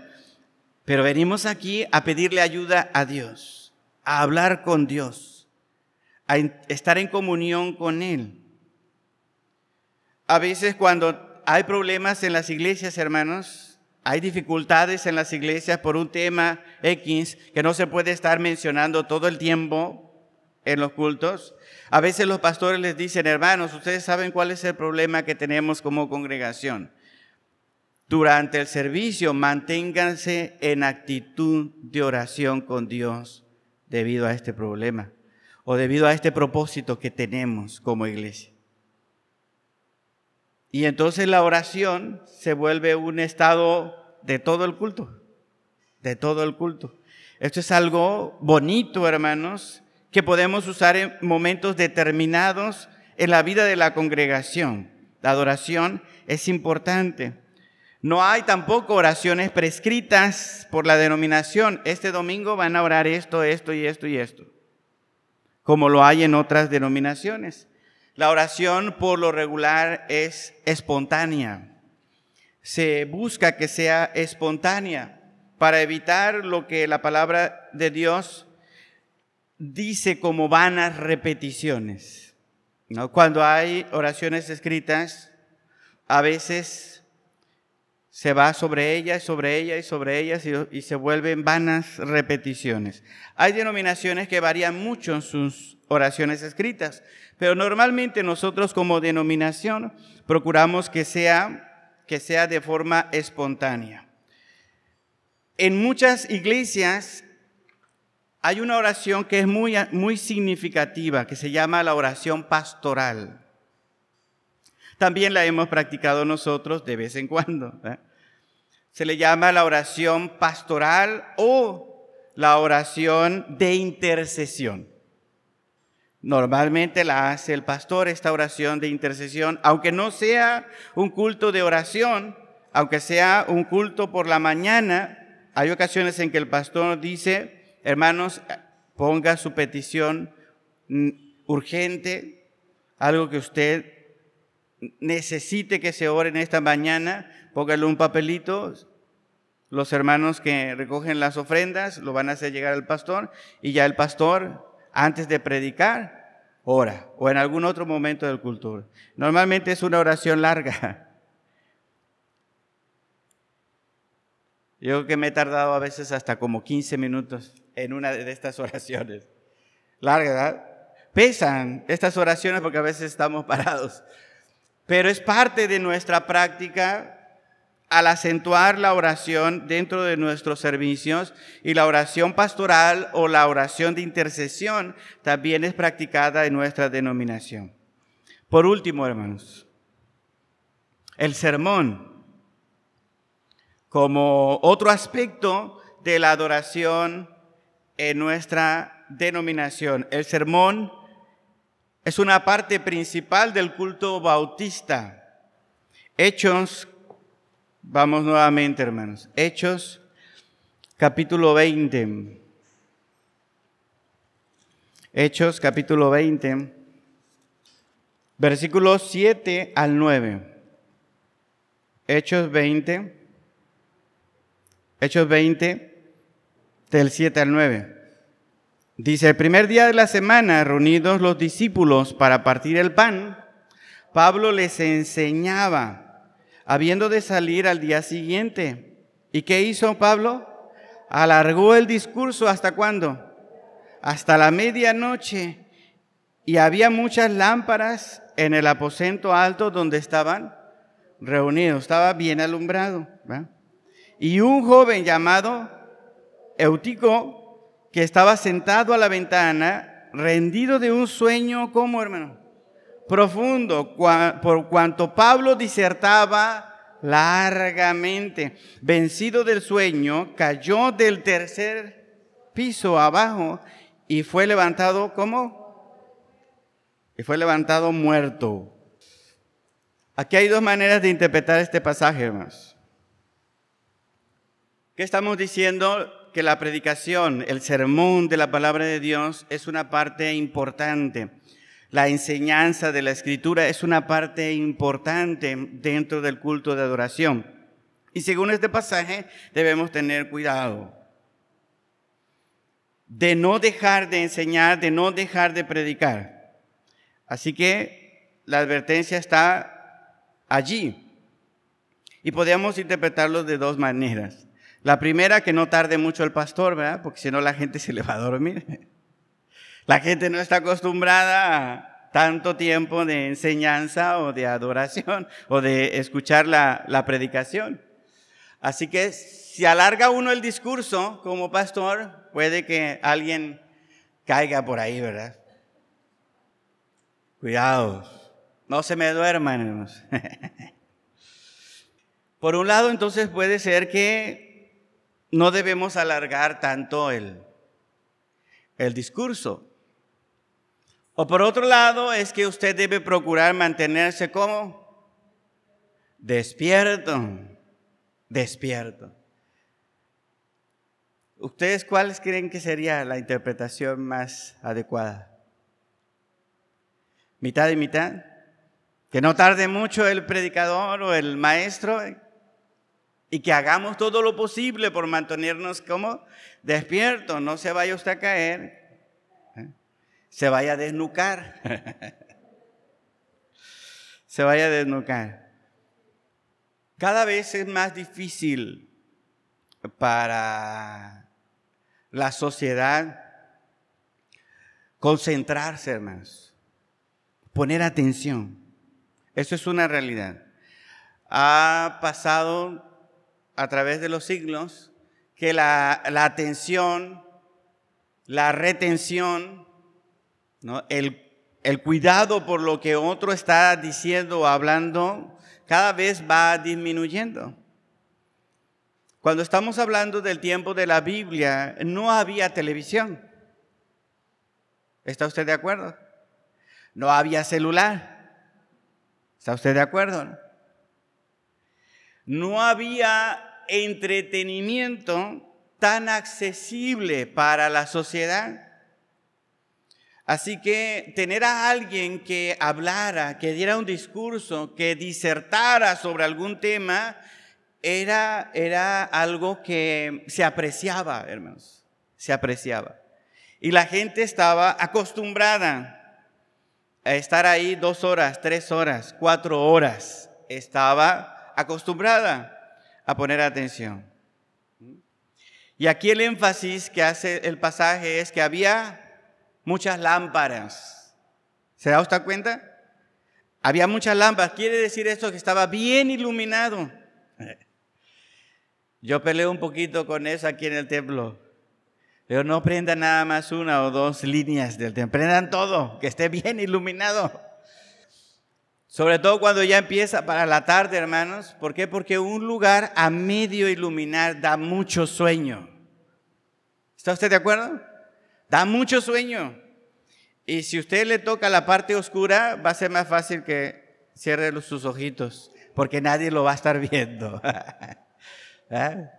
Pero venimos aquí a pedirle ayuda a Dios a hablar con Dios, a estar en comunión con Él. A veces cuando hay problemas en las iglesias, hermanos, hay dificultades en las iglesias por un tema X que no se puede estar mencionando todo el tiempo en los cultos. A veces los pastores les dicen, hermanos, ustedes saben cuál es el problema que tenemos como congregación. Durante el servicio manténganse en actitud de oración con Dios debido a este problema o debido a este propósito que tenemos como iglesia. Y entonces la oración se vuelve un estado de todo el culto, de todo el culto. Esto es algo bonito, hermanos, que podemos usar en momentos determinados en la vida de la congregación. La adoración es importante. No hay tampoco oraciones prescritas por la denominación. Este domingo van a orar esto, esto y esto y esto, como lo hay en otras denominaciones. La oración por lo regular es espontánea. se busca que sea espontánea para evitar lo que la palabra de Dios dice como vanas repeticiones. Cuando hay oraciones escritas, a veces se va sobre ellas, sobre ellas y sobre ellas y, se vuelven vanas repeticiones. Hay denominaciones que varían mucho en sus oraciones escritas, pero normalmente nosotros como denominación procuramos que sea, que sea de forma espontánea. En muchas iglesias hay una oración que es muy, muy significativa, que se llama la oración pastoral. También la hemos practicado nosotros de vez en cuando. Se le llama la oración pastoral o la oración de intercesión. Normalmente la hace el pastor, esta oración de intercesión, aunque no sea un culto de oración, aunque sea un culto por la mañana, hay ocasiones en que el pastor dice, hermanos, ponga su petición urgente, algo que usted necesite que se ore esta mañana, póngale un papelito. Los hermanos que recogen las ofrendas lo van a hacer llegar al pastor y ya el pastor, antes de predicar, ora o en algún otro momento del culto. Normalmente es una oración larga. Yo creo que me he tardado a veces hasta como 15 minutos en una de estas oraciones. Larga, ¿verdad? Pesan estas oraciones porque a veces estamos parados. Pero es parte de nuestra práctica al acentuar la oración dentro de nuestros servicios y la oración pastoral o la oración de intercesión también es practicada en nuestra denominación. Por último, hermanos, el sermón como otro aspecto de la adoración en nuestra denominación. El sermón es una parte principal del culto bautista. Hechos, vamos nuevamente hermanos, Hechos capítulo 20. Hechos capítulo 20, versículos 7 al 9. Hechos 20 Hechos 20, del 7 al 9. Dice, el primer día de la semana, reunidos los discípulos para partir el pan, Pablo les enseñaba, habiendo de salir al día siguiente. ¿Y qué hizo Pablo? Alargó el discurso hasta cuándo? Hasta la medianoche. Y había muchas lámparas en el aposento alto donde estaban reunidos. Estaba bien alumbrado. Y un joven llamado Eutico, que estaba sentado a la ventana, rendido de un sueño, ¿cómo hermano? Profundo, por cuanto Pablo disertaba largamente. Vencido del sueño, cayó del tercer piso abajo y fue levantado, ¿cómo? Y fue levantado muerto. Aquí hay dos maneras de interpretar este pasaje, hermanos. ¿Qué estamos diciendo? Que la predicación, el sermón de la palabra de Dios es una parte importante. La enseñanza de la escritura es una parte importante dentro del culto de adoración. Y según este pasaje debemos tener cuidado de no dejar de enseñar, de no dejar de predicar. Así que la advertencia está allí. Y podemos interpretarlo de dos maneras. La primera, que no tarde mucho el pastor, ¿verdad? Porque si no la gente se le va a dormir. La gente no está acostumbrada a tanto tiempo de enseñanza o de adoración o de escuchar la, la predicación. Así que si alarga uno el discurso como pastor, puede que alguien caiga por ahí, ¿verdad? Cuidado, no se me duerman, hermanos. Por un lado, entonces puede ser que no debemos alargar tanto el, el discurso. O por otro lado, es que usted debe procurar mantenerse como despierto, despierto. ¿Ustedes cuáles creen que sería la interpretación más adecuada? ¿Mitad y mitad? Que no tarde mucho el predicador o el maestro y que hagamos todo lo posible por mantenernos como despiertos. No se vaya usted a caer, ¿eh? se vaya a desnucar. se vaya a desnucar. Cada vez es más difícil para la sociedad concentrarse, hermanos, poner atención. Eso es una realidad. Ha pasado a través de los siglos que la, atención, la retención, el cuidado por lo que otro está diciendo o hablando, cada vez va disminuyendo. Cuando estamos hablando del tiempo de la Biblia, no había televisión. ¿Está usted de acuerdo? No había celular. ¿Está usted de acuerdo? No había entretenimiento tan accesible para la sociedad. Así que tener a alguien que hablara, que diera un discurso, que disertara sobre algún tema, era, era algo que se apreciaba, hermanos, se apreciaba. Y la gente estaba acostumbrada a estar ahí dos horas, tres horas, cuatro horas. Estaba acostumbrada a poner atención. Y aquí el énfasis que hace el pasaje es que había muchas lámparas. ¿Se da usted cuenta? Había muchas lámparas. Quiere decir esto que estaba bien iluminado. Yo peleo un poquito con eso aquí en el templo. Pero no prendan nada más una o dos líneas del templo. Prendan todo, que esté bien iluminado. Sobre todo cuando ya empieza para la tarde, hermanos. ¿Por qué? Porque un lugar a medio iluminar da mucho sueño. ¿Está usted de acuerdo? Da mucho sueño. Y si usted le toca la parte oscura, va a ser más fácil que cierre sus ojitos, porque nadie lo va a estar viendo. ¿Ah?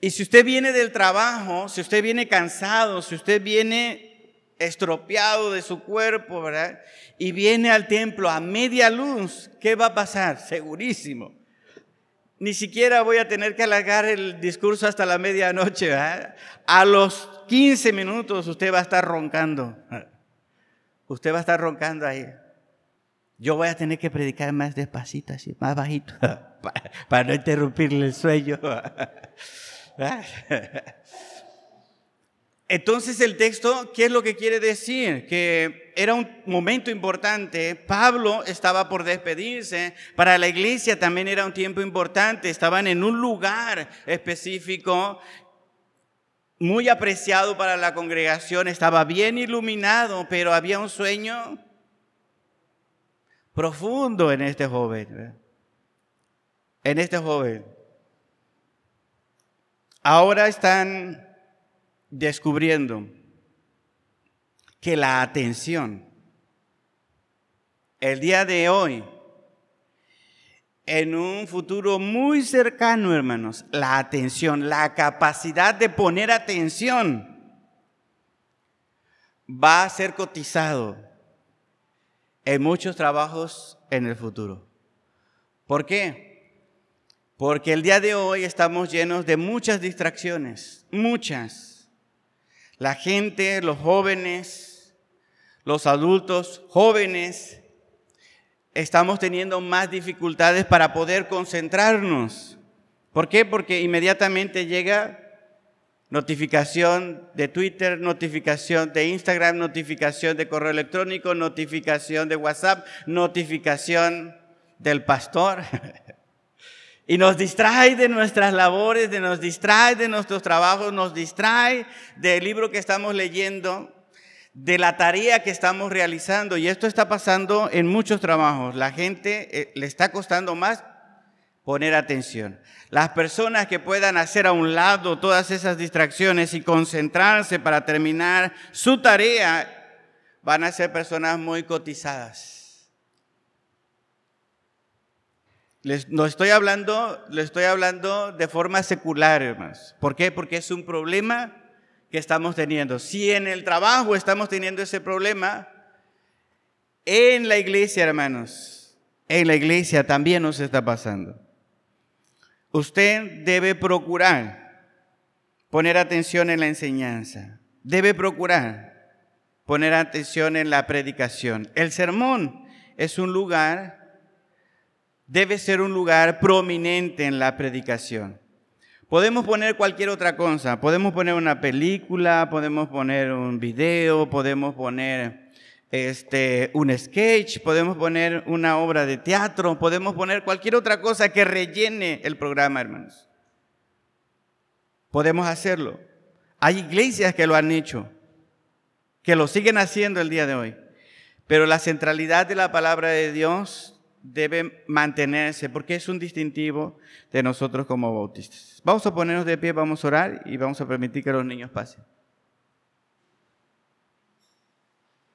Y si usted viene del trabajo, si usted viene cansado, si usted viene estropeado de su cuerpo, ¿verdad? Y viene al templo a media luz, ¿qué va a pasar? Segurísimo. Ni siquiera voy a tener que alargar el discurso hasta la medianoche, ¿verdad? A los 15 minutos usted va a estar roncando. Usted va a estar roncando ahí. Yo voy a tener que predicar más despacito, así, más bajito, para no interrumpirle el sueño. Entonces el texto, ¿qué es lo que quiere decir? Que era un momento importante, Pablo estaba por despedirse, para la iglesia también era un tiempo importante, estaban en un lugar específico, muy apreciado para la congregación, estaba bien iluminado, pero había un sueño profundo en este joven, en este joven. Ahora están descubriendo que la atención, el día de hoy, en un futuro muy cercano, hermanos, la atención, la capacidad de poner atención va a ser cotizado en muchos trabajos en el futuro. ¿Por qué? Porque el día de hoy estamos llenos de muchas distracciones, muchas. La gente, los jóvenes, los adultos jóvenes, estamos teniendo más dificultades para poder concentrarnos. ¿Por qué? Porque inmediatamente llega notificación de Twitter, notificación de Instagram, notificación de correo electrónico, notificación de WhatsApp, notificación del pastor. Y nos distrae de nuestras labores, de nos distrae de nuestros trabajos, nos distrae del libro que estamos leyendo, de la tarea que estamos realizando. Y esto está pasando en muchos trabajos. La gente eh, le está costando más poner atención. Las personas que puedan hacer a un lado todas esas distracciones y concentrarse para terminar su tarea, van a ser personas muy cotizadas. Les, no estoy hablando, le estoy hablando de forma secular, hermanos. ¿Por qué? Porque es un problema que estamos teniendo. Si en el trabajo estamos teniendo ese problema, en la iglesia, hermanos, en la iglesia también nos está pasando. Usted debe procurar poner atención en la enseñanza, debe procurar poner atención en la predicación. El sermón es un lugar, debe ser un lugar prominente en la predicación. Podemos poner cualquier otra cosa, podemos poner una película, podemos poner un video, podemos poner este, un sketch, podemos poner una obra de teatro, podemos poner cualquier otra cosa que rellene el programa, hermanos. Podemos hacerlo. Hay iglesias que lo han hecho, que lo siguen haciendo el día de hoy. Pero la centralidad de la palabra de Dios debe mantenerse porque es un distintivo de nosotros como bautistas. Vamos a ponernos de pie, vamos a orar y vamos a permitir que los niños pasen.